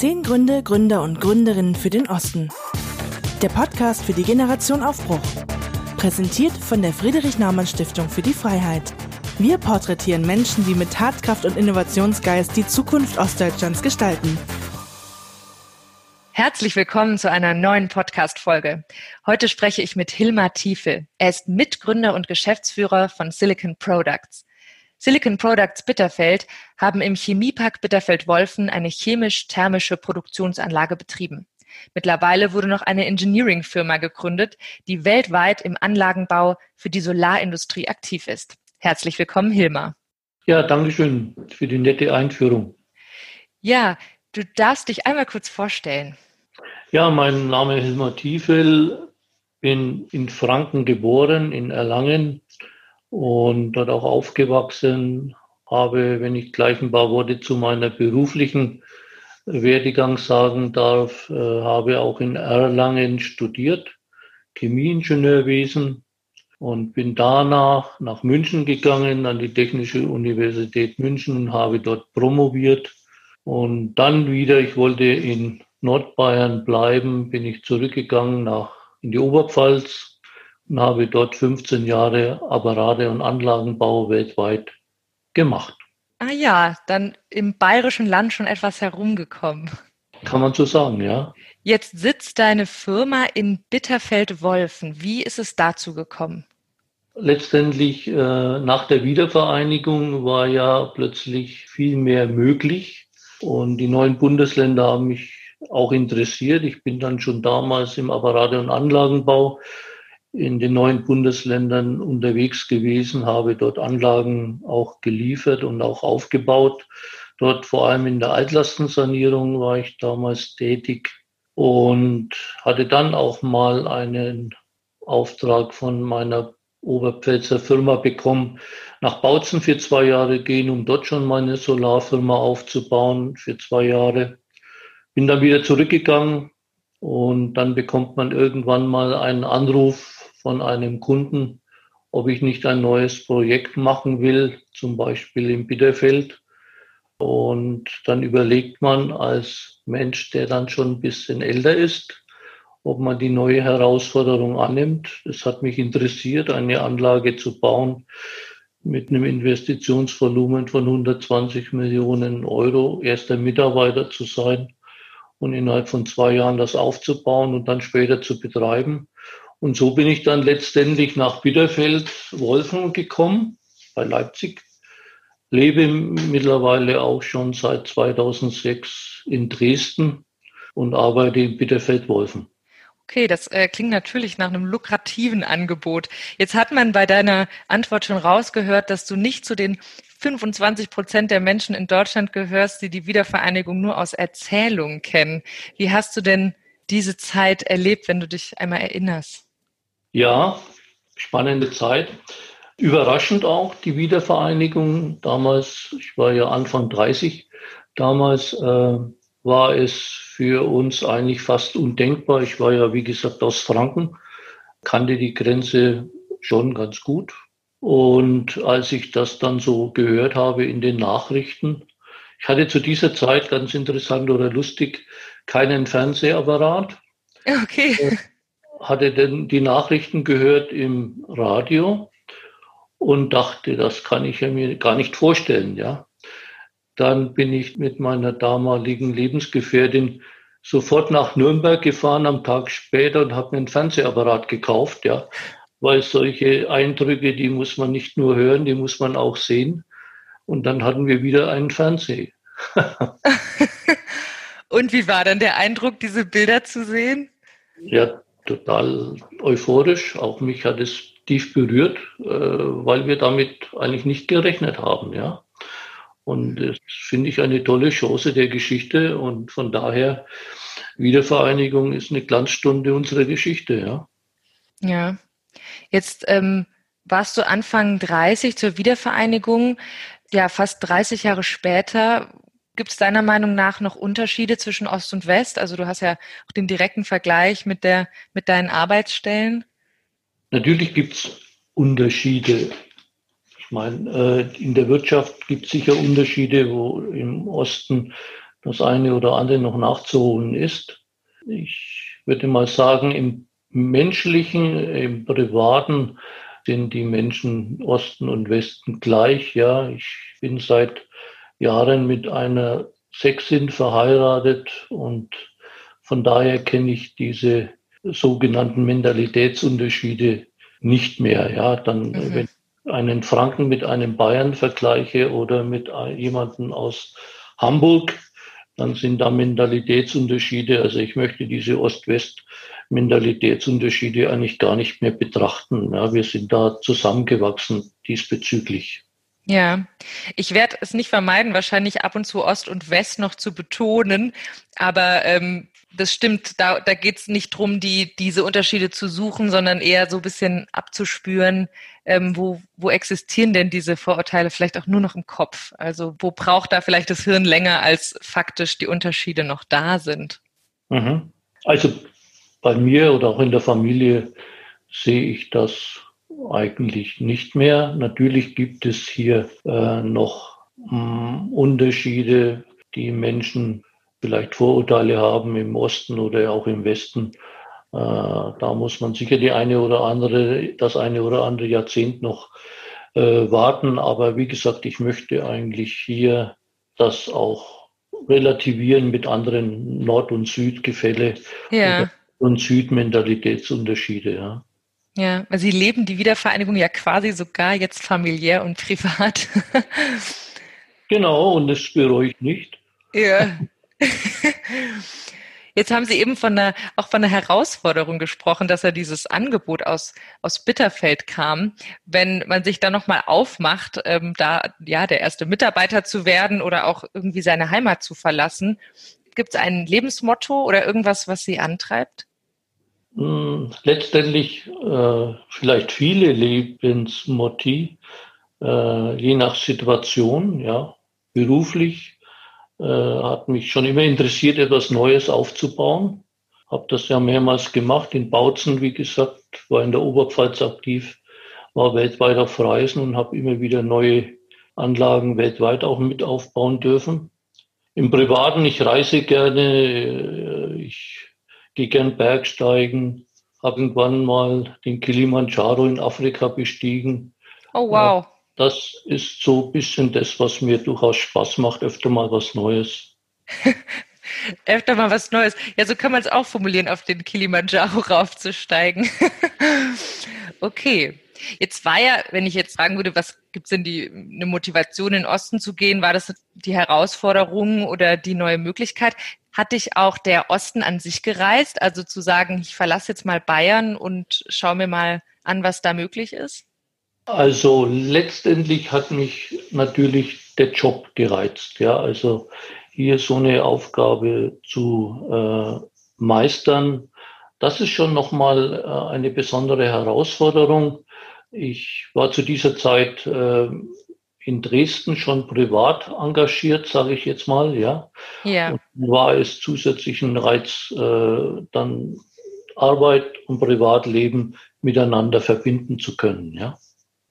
Zehn Gründe, Gründer und Gründerinnen für den Osten. Der Podcast für die Generation Aufbruch. Präsentiert von der Friedrich-Naumann-Stiftung für die Freiheit. Wir porträtieren Menschen, die mit Tatkraft und Innovationsgeist die Zukunft Ostdeutschlands gestalten. Herzlich willkommen zu einer neuen Podcast-Folge. Heute spreche ich mit Hilmar Tiefel. Er ist Mitgründer und Geschäftsführer von Silicon Products. Silicon Products Bitterfeld haben im Chemiepark Bitterfeld-Wolfen eine chemisch-thermische Produktionsanlage betrieben. Mittlerweile wurde noch eine Engineering-Firma gegründet, die weltweit im Anlagenbau für die Solarindustrie aktiv ist. Herzlich willkommen, Hilmar. Ja, danke schön für die nette Einführung. Ja, du darfst dich einmal kurz vorstellen. Ja, mein Name ist Hilmar Tiefel, bin in Franken geboren, in Erlangen und dort auch aufgewachsen, habe, wenn ich gleich ein paar Worte zu meiner beruflichen Werdegang sagen darf, äh, habe auch in Erlangen studiert, Chemieingenieurwesen und bin danach nach München gegangen, an die Technische Universität München und habe dort promoviert. Und dann wieder, ich wollte in Nordbayern bleiben, bin ich zurückgegangen nach in die Oberpfalz und habe dort 15 Jahre Apparate und Anlagenbau weltweit gemacht. Ah ja, dann im bayerischen Land schon etwas herumgekommen. Kann man so sagen, ja. Jetzt sitzt deine Firma in Bitterfeld-Wolfen. Wie ist es dazu gekommen? Letztendlich äh, nach der Wiedervereinigung war ja plötzlich viel mehr möglich und die neuen Bundesländer haben mich auch interessiert. Ich bin dann schon damals im Apparate- und Anlagenbau in den neuen Bundesländern unterwegs gewesen, habe dort Anlagen auch geliefert und auch aufgebaut. Dort vor allem in der Altlastensanierung war ich damals tätig und hatte dann auch mal einen Auftrag von meiner Oberpfälzer Firma bekommen, nach Bautzen für zwei Jahre gehen, um dort schon meine Solarfirma aufzubauen für zwei Jahre. Bin dann wieder zurückgegangen und dann bekommt man irgendwann mal einen Anruf von einem Kunden, ob ich nicht ein neues Projekt machen will, zum Beispiel im Bitterfeld. Und dann überlegt man als Mensch, der dann schon ein bisschen älter ist, ob man die neue Herausforderung annimmt. Es hat mich interessiert, eine Anlage zu bauen mit einem Investitionsvolumen von 120 Millionen Euro, erster Mitarbeiter zu sein und innerhalb von zwei Jahren das aufzubauen und dann später zu betreiben. Und so bin ich dann letztendlich nach Bitterfeld-Wolfen gekommen, bei Leipzig. Lebe mittlerweile auch schon seit 2006 in Dresden und arbeite in Bitterfeld-Wolfen. Okay, das äh, klingt natürlich nach einem lukrativen Angebot. Jetzt hat man bei deiner Antwort schon rausgehört, dass du nicht zu den 25 Prozent der Menschen in Deutschland gehörst, die die Wiedervereinigung nur aus Erzählungen kennen. Wie hast du denn diese Zeit erlebt, wenn du dich einmal erinnerst? Ja, spannende Zeit. Überraschend auch die Wiedervereinigung. Damals, ich war ja Anfang 30, damals äh, war es für uns eigentlich fast undenkbar. Ich war ja, wie gesagt, aus Franken, kannte die Grenze schon ganz gut. Und als ich das dann so gehört habe in den Nachrichten, ich hatte zu dieser Zeit ganz interessant oder lustig keinen Fernsehapparat. Okay. Hatte denn die Nachrichten gehört im Radio und dachte, das kann ich mir gar nicht vorstellen, ja. Dann bin ich mit meiner damaligen Lebensgefährtin sofort nach Nürnberg gefahren am Tag später und habe mir einen Fernsehapparat gekauft, ja. Weil solche Eindrücke, die muss man nicht nur hören, die muss man auch sehen. Und dann hatten wir wieder einen Fernseher. und wie war dann der Eindruck, diese Bilder zu sehen? Ja, total euphorisch. Auch mich hat es tief berührt, äh, weil wir damit eigentlich nicht gerechnet haben, ja. Und das finde ich eine tolle Chance der Geschichte und von daher Wiedervereinigung ist eine Glanzstunde unserer Geschichte, ja. Ja. Jetzt ähm, warst du Anfang 30 zur Wiedervereinigung, ja, fast 30 Jahre später. Gibt es deiner Meinung nach noch Unterschiede zwischen Ost und West? Also du hast ja auch den direkten Vergleich mit, der, mit deinen Arbeitsstellen. Natürlich gibt es Unterschiede. Ich meine, äh, in der Wirtschaft gibt es sicher Unterschiede, wo im Osten das eine oder andere noch nachzuholen ist. Ich würde mal sagen, im menschlichen, im privaten sind die Menschen Osten und Westen gleich. Ja, ich bin seit Jahren mit einer Sexin verheiratet und von daher kenne ich diese sogenannten Mentalitätsunterschiede nicht mehr. Ja, dann, mhm. wenn ich einen Franken mit einem Bayern vergleiche oder mit jemandem aus Hamburg, dann sind da Mentalitätsunterschiede. Also ich möchte diese Ost-West-Mentalitätsunterschiede eigentlich gar nicht mehr betrachten. Ja, wir sind da zusammengewachsen diesbezüglich. Ja, ich werde es nicht vermeiden, wahrscheinlich ab und zu Ost und West noch zu betonen, aber ähm, das stimmt, da, da geht es nicht drum, die, diese Unterschiede zu suchen, sondern eher so ein bisschen abzuspüren, ähm, wo, wo existieren denn diese Vorurteile vielleicht auch nur noch im Kopf? Also wo braucht da vielleicht das Hirn länger, als faktisch die Unterschiede noch da sind? Mhm. Also bei mir oder auch in der Familie sehe ich das eigentlich nicht mehr. Natürlich gibt es hier äh, noch mh, hm, Unterschiede, die Menschen vielleicht Vorurteile haben im Osten oder auch im Westen. Äh, da muss man sicher die eine oder andere, das eine oder andere Jahrzehnt noch äh, warten. Aber wie gesagt, ich möchte eigentlich hier das auch relativieren mit anderen Nord- und Südgefälle ja. und Südmentalitätsunterschiede. Ja. Ja, weil Sie leben die Wiedervereinigung ja quasi sogar jetzt familiär und privat. genau, und das bereue ich nicht. Ja. Jetzt haben Sie eben von einer, auch von einer Herausforderung gesprochen, dass ja dieses Angebot aus, aus Bitterfeld kam. Wenn man sich da nochmal aufmacht, ähm, da ja der erste Mitarbeiter zu werden oder auch irgendwie seine Heimat zu verlassen, gibt es ein Lebensmotto oder irgendwas, was Sie antreibt? Hm, letztendlich äh, vielleicht viele Lebensmotti, äh, je nach Situation, ja, beruflich, äh, hat mich schon immer interessiert, etwas Neues aufzubauen. Habe das ja mehrmals gemacht, in Bautzen, wie gesagt, war in der Oberpfalz aktiv, war weltweit auf Reisen und habe immer wieder neue Anlagen weltweit auch mit aufbauen dürfen. Im Privaten, ich reise gerne, äh, ich gehe gern Bergsteigen, habe irgendwann mal den Kilimanjaro in Afrika bestiegen. Oh wow. Das ist so ein bisschen das, was mir durchaus Spaß macht, öfter mal was Neues. öfter mal was Neues. Ja, so kann man es auch formulieren, auf den Kilimanjaro raufzusteigen. okay. Jetzt war ja, wenn ich jetzt fragen würde, was gibt es denn die eine Motivation in den Osten zu gehen, war das die Herausforderung oder die neue Möglichkeit? Hat dich auch der Osten an sich gereist? Also zu sagen, ich verlasse jetzt mal Bayern und schaue mir mal an, was da möglich ist? Also letztendlich hat mich natürlich der Job gereizt. Ja, also hier so eine Aufgabe zu äh, meistern, das ist schon nochmal äh, eine besondere Herausforderung. Ich war zu dieser Zeit äh, in Dresden schon privat engagiert, sage ich jetzt mal, ja. Ja. Und war es zusätzlich ein Reiz, äh, dann Arbeit und Privatleben miteinander verbinden zu können, ja.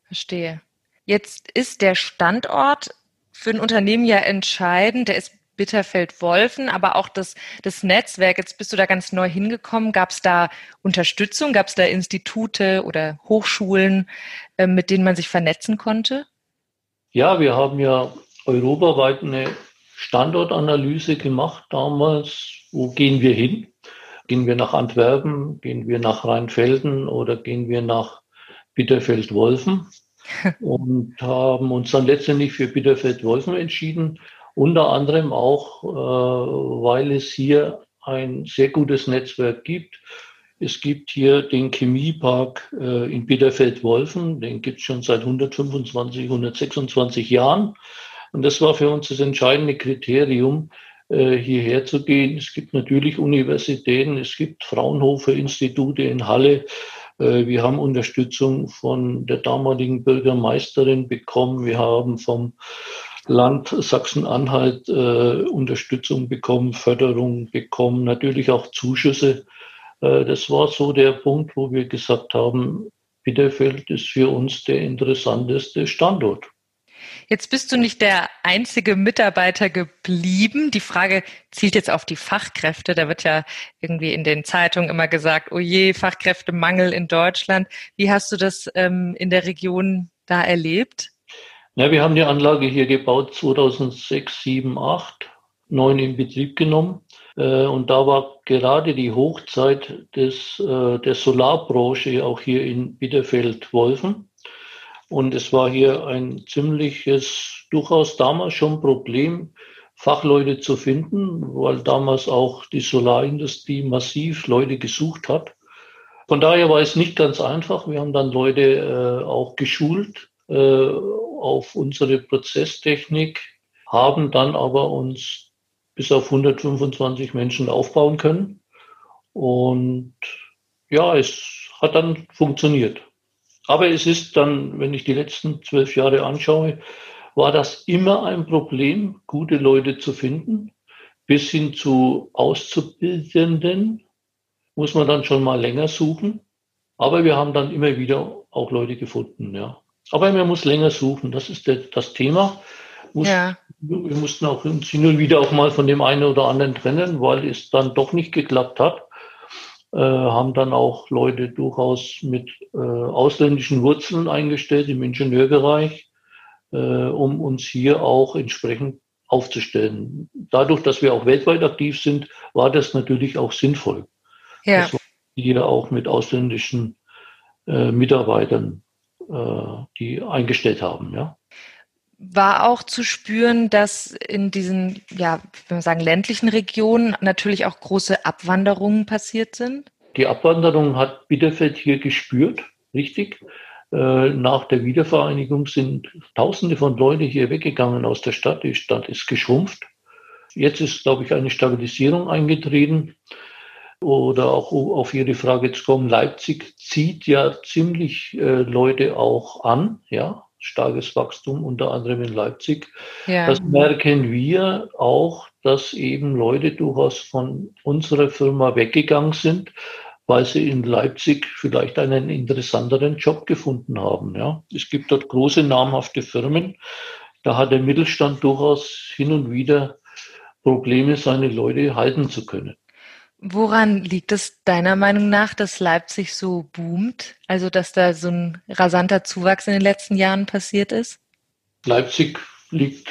Verstehe. Jetzt ist der Standort für ein Unternehmen ja entscheidend. Der ist Bitterfeld-Wolfen, aber auch das, das Netzwerk. Jetzt bist du da ganz neu hingekommen. Gab es da Unterstützung? Gab es da Institute oder Hochschulen, äh, mit denen man sich vernetzen konnte? Ja, wir haben ja europaweit eine Standortanalyse gemacht damals. Wo gehen wir hin? Gehen wir nach Antwerpen? Gehen wir nach Rheinfelden oder gehen wir nach Bitterfeld-Wolfen? Und haben uns dann letztendlich für Bitterfeld-Wolfen entschieden. Unter anderem auch, äh, weil es hier ein sehr gutes Netzwerk gibt es gibt hier den Chemiepark äh, in Bitterfeld-Wolfen, den gibt es schon seit 125, 126 Jahren. Und das war für uns das entscheidende Kriterium, äh, hierher zu gehen. Es gibt natürlich Universitäten, es gibt Fraunhofer-Institute in Halle. Äh, wir haben Unterstützung von der damaligen Bürgermeisterin bekommen. Wir haben vom Land Sachsen-Anhalt äh, Unterstützung bekommen, Förderung bekommen, natürlich auch Zuschüsse das war so der Punkt, wo wir gesagt haben, Bitterfeld ist für uns der interessanteste Standort. Jetzt bist du nicht der einzige Mitarbeiter geblieben. Die Frage zielt jetzt auf die Fachkräfte. Da wird ja irgendwie in den Zeitungen immer gesagt, oh je, Fachkräftemangel in Deutschland. Wie hast du das ähm, in der Region da erlebt? Ja, wir haben die Anlage hier gebaut 2006, 7, 8, 9 in Betrieb genommen. Äh, und da war gerade die Hochzeit des, äh, der Solarbranche auch hier in Bitterfeld-Wolfen. Und es war hier ein ziemliches, durchaus damals schon Problem, Fachleute zu finden, weil damals auch die Solarindustrie massiv Leute gesucht hat. Von daher war es nicht ganz einfach. Wir haben dann Leute äh, auch geschult äh, auf unsere Prozesstechnik, haben dann aber uns bis auf 125 Menschen aufbauen können. Und ja, es hat dann funktioniert. Aber es ist dann, wenn ich die letzten zwölf Jahre anschaue, war das immer ein Problem, gute Leute zu finden. Bis hin zu Auszubildenden muss man dann schon mal länger suchen. Aber wir haben dann immer wieder auch Leute gefunden, ja. Aber man muss länger suchen, das ist der, das Thema. Muss, ja. Wir mussten auch hin und wieder auch mal von dem einen oder anderen trennen, weil es dann doch nicht geklappt hat äh, haben dann auch Leute durchaus mit äh, ausländischen Wurzeln eingestellt im Ingenieurbereich, äh, um uns hier auch entsprechend aufzustellen. Dadurch, dass wir auch weltweit aktiv sind, war das natürlich auch sinnvoll. Ja. Dass wir hier auch mit ausländischen äh, Mitarbeitern, äh, die eingestellt haben, ja war auch zu spüren, dass in diesen, ja, wenn wir sagen, ländlichen Regionen natürlich auch große Abwanderungen passiert sind? Die Abwanderung hat Bitterfeld hier gespürt, richtig. Äh, nach der Wiedervereinigung sind Tausende von Leuten hier weggegangen aus der Stadt. Die Stadt ist geschrumpft. Jetzt ist, glaube ich, eine Stabilisierung eingetreten. Oder auch auf Ihre Frage zu kommen, Leipzig zieht ja ziemlich äh, Leute auch an, ja, starkes Wachstum, unter anderem in Leipzig. Ja. Das merken wir auch, dass eben Leute durchaus von unserer Firma weggegangen sind, weil sie in Leipzig vielleicht einen interessanteren Job gefunden haben. Ja. Es gibt dort große namhafte Firmen. Da hat der Mittelstand durchaus hin und wieder Probleme, seine Leute halten zu können. Woran liegt es deiner Meinung nach, dass Leipzig so boomt? Also, dass da so ein rasanter Zuwachs in den letzten Jahren passiert ist? Leipzig liegt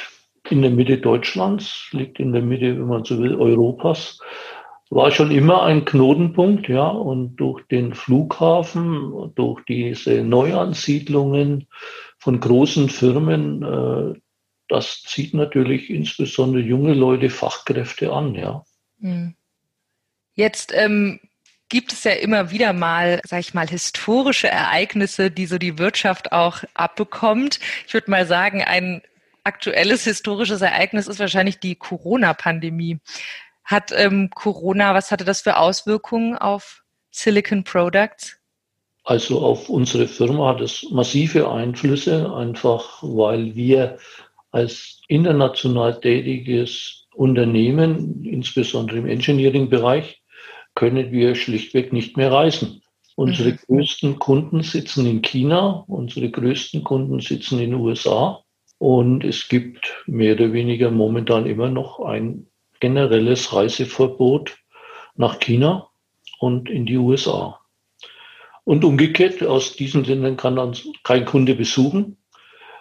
in der Mitte Deutschlands, liegt in der Mitte, wenn man so will, Europas. War schon immer ein Knotenpunkt, ja, und durch den Flughafen, durch diese Neuansiedlungen von großen Firmen, äh, das zieht natürlich insbesondere junge Leute, Fachkräfte an, ja. Mhm. Jetzt ähm, gibt es ja immer wieder mal, sag ich mal, historische Ereignisse, die so die Wirtschaft auch abbekommt. Ich würde mal sagen, ein aktuelles historisches Ereignis ist wahrscheinlich die Corona-Pandemie. Hat ähm, Corona, was hatte das für Auswirkungen auf Silicon Products? Also auf unsere Firma hat es massive Einflüsse, einfach weil wir als international tätiges Unternehmen, insbesondere im Engineering-Bereich, können wir schlichtweg nicht mehr reisen. Unsere mhm. größten Kunden sitzen in China, unsere größten Kunden sitzen in den USA und es gibt mehr oder weniger momentan immer noch ein generelles Reiseverbot nach China und in die USA. Und umgekehrt, aus diesen Ländern kann uns kein Kunde besuchen.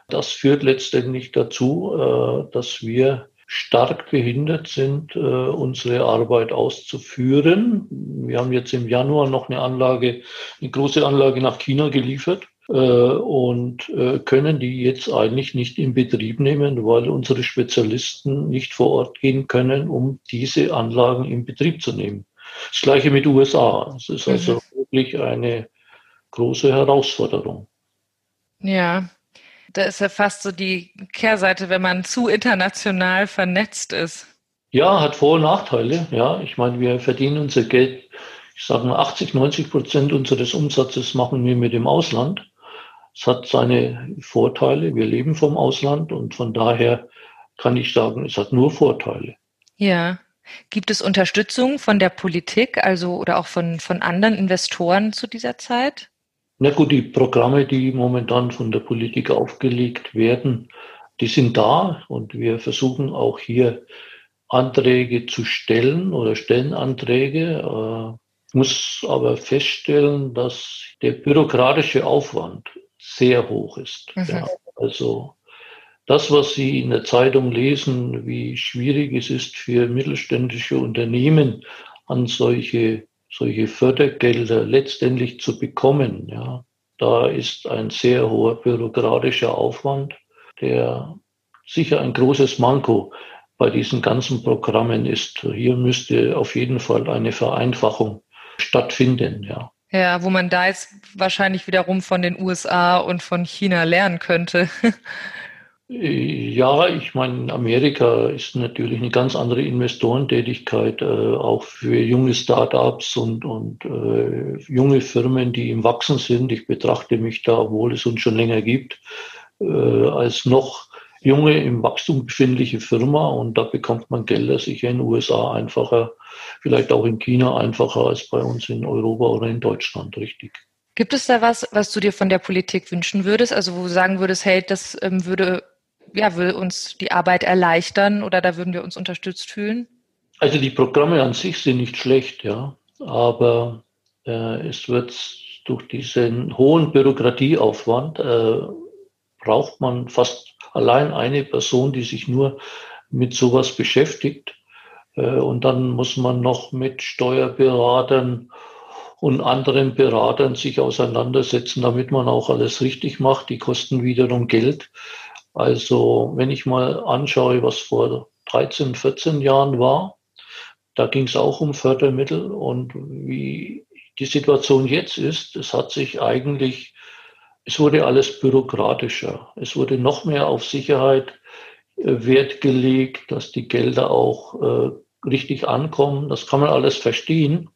Das führt letztendlich dazu, äh, dass wir stark behindert sind, äh, unsere Arbeit auszuführen. Wir haben jetzt im Januar noch eine Anlage, eine große Anlage nach China geliefert äh, und äh, können die jetzt eigentlich nicht in Betrieb nehmen, weil unsere Spezialisten nicht vor Ort gehen können, um diese Anlagen in Betrieb zu nehmen. Das gleiche mit USA. Es ist also mhm. wirklich eine große Herausforderung. Ja, da ist ja fast so die Kehrseite, wenn man zu international vernetzt ist. Ja, hat Vor- und Nachteile. Ja, ich meine, wir verdienen unser Geld, ich sage mal 80, 90 Prozent unseres Umsatzes machen wir mit dem Ausland. Es hat seine Vorteile. Wir leben vom Ausland und von daher kann ich sagen, es hat nur Vorteile. Ja. Gibt es Unterstützung von der Politik, also oder auch von, von anderen Investoren zu dieser Zeit? Na gut, die Programme, die momentan von der Politik aufgelegt werden, die sind da und wir versuchen auch hier Anträge zu stellen oder stellen Anträge. Äh, muss aber feststellen, dass der bürokratische Aufwand sehr hoch ist. Mhm. Ja, also das, was Sie in der Zeitung lesen, wie schwierig es ist für mittelständische Unternehmen, an solche, solche Fördergelder letztendlich zu bekommen, ja, da ist ein sehr hoher bürokratischer Aufwand, der sicher ein großes Manko bei diesen ganzen Programmen ist. Hier müsste auf jeden Fall eine Vereinfachung stattfinden, ja. Ja, wo man da jetzt wahrscheinlich wiederum von den USA und von China lernen könnte. Ja, ich meine, Amerika ist natürlich eine ganz andere Investorentätigkeit, äh, auch für junge Startups und, und äh, junge Firmen, die im Wachsen sind. Ich betrachte mich da, obwohl es uns schon länger gibt, äh, als noch junge, im Wachstum befindliche Firma und da bekommt man Gelder sicher in den USA einfacher, vielleicht auch in China einfacher als bei uns in Europa oder in Deutschland, richtig. Gibt es da was, was du dir von der Politik wünschen würdest? Also wo du sagen würdest, hey, das ähm, würde, ja, würde uns die Arbeit erleichtern oder da würden wir uns unterstützt fühlen? Also die Programme an sich sind nicht schlecht, ja, aber äh, es wird durch diesen hohen Bürokratieaufwand äh, braucht man fast allein eine Person, die sich nur mit sowas beschäftigt. Äh, und dann muss man noch mit Steuerberatern und anderen Beratern sich auseinandersetzen, damit man auch alles richtig macht. Die kosten wiederum Geld. Also wenn ich mal anschaue, was vor 13, 14 Jahren war, da ging es auch um Fördermittel und wie die Situation jetzt ist, es hat sich eigentlich es wurde alles bürokratischer. Es wurde noch mehr auf Sicherheit äh, Wert gelegt, dass die Gelder auch äh, richtig ankommen. Das kann man alles verstehen.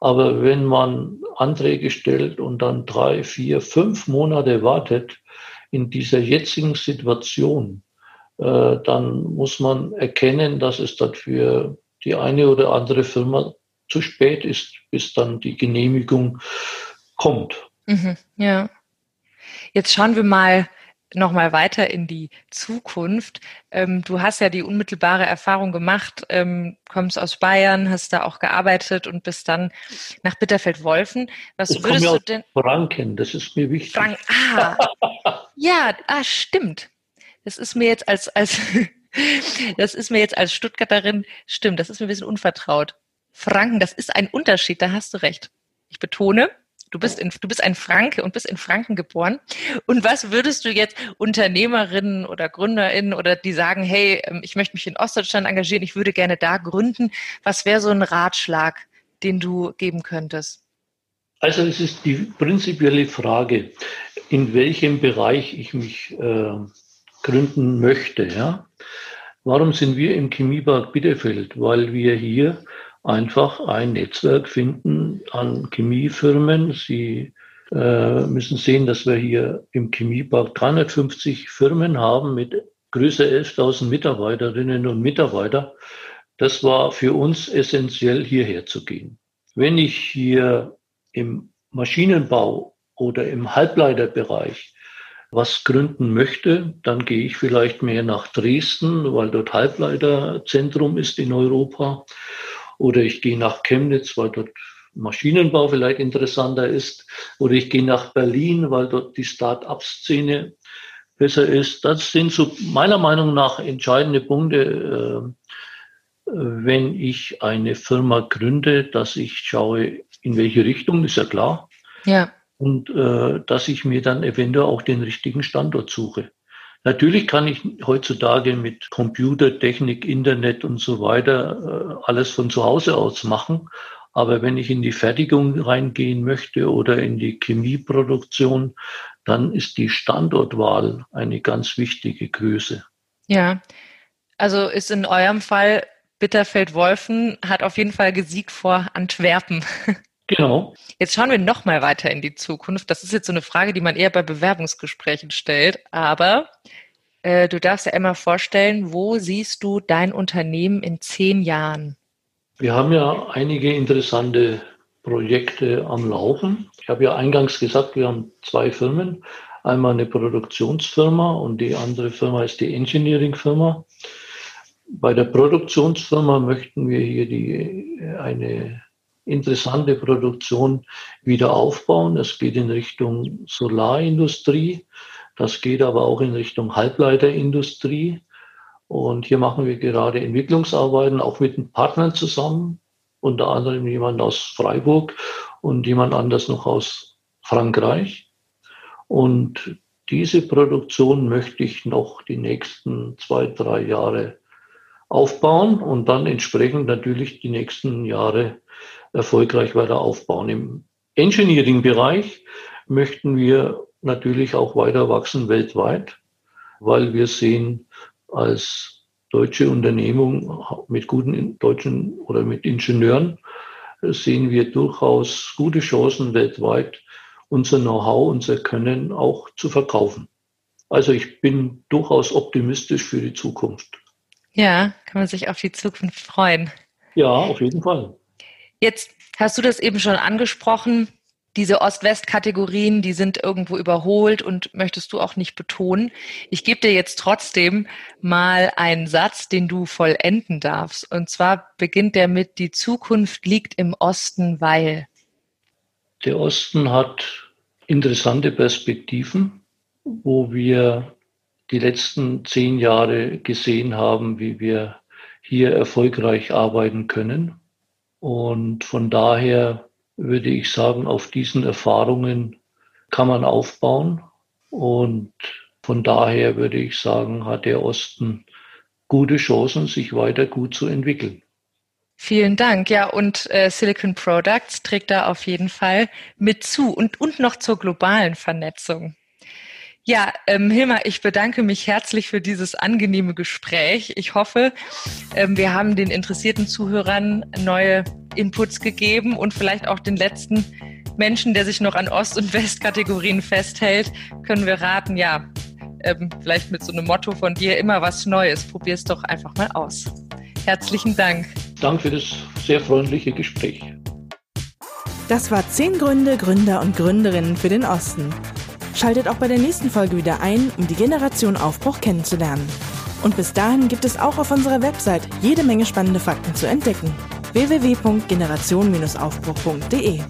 Aber wenn man Anträge stellt und dann drei, vier, fünf Monate wartet in dieser jetzigen Situation, äh, dann muss man erkennen, dass es dann für die eine oder andere Firma zu spät ist, bis dann die Genehmigung kommt. Mhm, ja. Jetzt schauen wir mal nochmal weiter in die Zukunft. Ähm, du hast ja die unmittelbare Erfahrung gemacht, ähm, kommst aus Bayern, hast da auch gearbeitet und bist dann nach Bitterfeld-Wolfen. Was ich würdest du denn? Franken, das ist mir wichtig. Frank ah, ja, ah, stimmt. Das ist mir jetzt als, als das ist mir jetzt als Stuttgarterin, stimmt, das ist mir ein bisschen unvertraut. Franken, das ist ein Unterschied, da hast du recht. Ich betone, Du bist, in, du bist ein Franke und bist in Franken geboren. Und was würdest du jetzt Unternehmerinnen oder GründerInnen oder die sagen, hey, ähm, ich möchte mich in Ostdeutschland engagieren, ich würde gerne da gründen. Was wäre so ein Ratschlag, den du geben könntest? Also es ist die prinzipielle Frage, in welchem Bereich ich mich äh, gründen möchte. Ja? Warum sind wir im Chemiepark Bitterfeld? Weil wir hier einfach ein Netzwerk finden an Chemiefirmen. Sie äh, müssen sehen, dass wir hier im Chemiepark 350 Firmen haben mit größer 11.000 Mitarbeiterinnen und Mitarbeiter. Das war für uns essentiell, hierher zu gehen. Wenn ich hier im Maschinenbau oder im Halbleiterbereich was gründen möchte, dann gehe ich vielleicht mehr nach Dresden, weil dort Halbleiterzentrum ist in Europa. Oder ich gehe nach Chemnitz, weil dort Maschinenbau vielleicht interessanter ist. Oder ich gehe nach Berlin, weil dort die Start-up-Szene besser ist. Das sind so meiner Meinung nach entscheidende Punkte, äh, wenn ich eine Firma gründe, dass ich schaue, in welche Richtung, ist ja klar. Ja. Und äh, dass ich mir dann eventuell auch den richtigen Standort suche. Natürlich kann ich heutzutage mit Computertechnik, Internet und so weiter äh, alles von zu Hause aus machen. Aber wenn ich in die Fertigung reingehen möchte oder in die Chemieproduktion, dann ist die Standortwahl eine ganz wichtige Größe. Ja, also ist in eurem Fall Bitterfeld-Wolfen hat auf jeden Fall gesiegt vor Antwerpen. Genau. Jetzt schauen wir noch mal weiter in die Zukunft. Das ist jetzt so eine Frage, die man eher bei Bewerbungsgesprächen stellt. Aber äh, du darfst ja einmal vorstellen, wo siehst du dein Unternehmen in zehn Jahren? Wir haben ja einige interessante Projekte am Laufen. Ich habe ja eingangs gesagt, wir haben zwei Firmen. einmal eine Produktionsfirma und die andere Firma ist die Engineering-Firma. Bei der Produktionsfirma möchten wir hier die, eine interessante Produktion wieder aufbauen. Es geht in Richtung Solarindustrie. Das geht aber auch in Richtung Halbleiterindustrie. Und hier machen wir gerade Entwicklungsarbeiten, auch mit Partnern zusammen, unter anderem jemand aus Freiburg und jemand anders noch aus Frankreich. Und diese Produktion möchte ich noch die nächsten zwei, drei Jahre aufbauen und dann entsprechend natürlich die nächsten Jahre erfolgreich weiter aufbauen. Im Engineering-Bereich möchten wir natürlich auch weiter wachsen weltweit, weil wir sehen, als deutsche Unternehmung mit guten deutschen oder mit Ingenieuren sehen wir durchaus gute Chancen weltweit, unser Know-how, unser Können auch zu verkaufen. Also ich bin durchaus optimistisch für die Zukunft. Ja, kann man sich auf die Zukunft freuen. Ja, auf jeden Fall. Jetzt hast du das eben schon angesprochen. Diese Ost-West-Kategorien, die sind irgendwo überholt und möchtest du auch nicht betonen. Ich gebe dir jetzt trotzdem mal einen Satz, den du vollenden darfst. Und zwar beginnt der mit, die Zukunft liegt im Osten, weil. Der Osten hat interessante Perspektiven, wo wir die letzten zehn Jahre gesehen haben, wie wir hier erfolgreich arbeiten können. Und von daher würde ich sagen, auf diesen Erfahrungen kann man aufbauen. Und von daher würde ich sagen, hat der Osten gute Chancen, sich weiter gut zu entwickeln. Vielen Dank. Ja, und äh, Silicon Products trägt da auf jeden Fall mit zu und, und noch zur globalen Vernetzung. Ja, ähm, Hilmar, ich bedanke mich herzlich für dieses angenehme Gespräch. Ich hoffe, ähm, wir haben den interessierten Zuhörern neue Inputs gegeben und vielleicht auch den letzten Menschen, der sich noch an Ost- und Westkategorien festhält, können wir raten, ja, ähm, vielleicht mit so einem Motto von dir immer was Neues. Probier es doch einfach mal aus. Herzlichen Dank. Danke für das sehr freundliche Gespräch. Das war zehn Gründe, Gründer und Gründerinnen für den Osten. Schaltet auch bei der nächsten Folge wieder ein, um die Generation Aufbruch kennenzulernen. Und bis dahin gibt es auch auf unserer Website jede Menge spannende Fakten zu entdecken. www.generation-aufbruch.de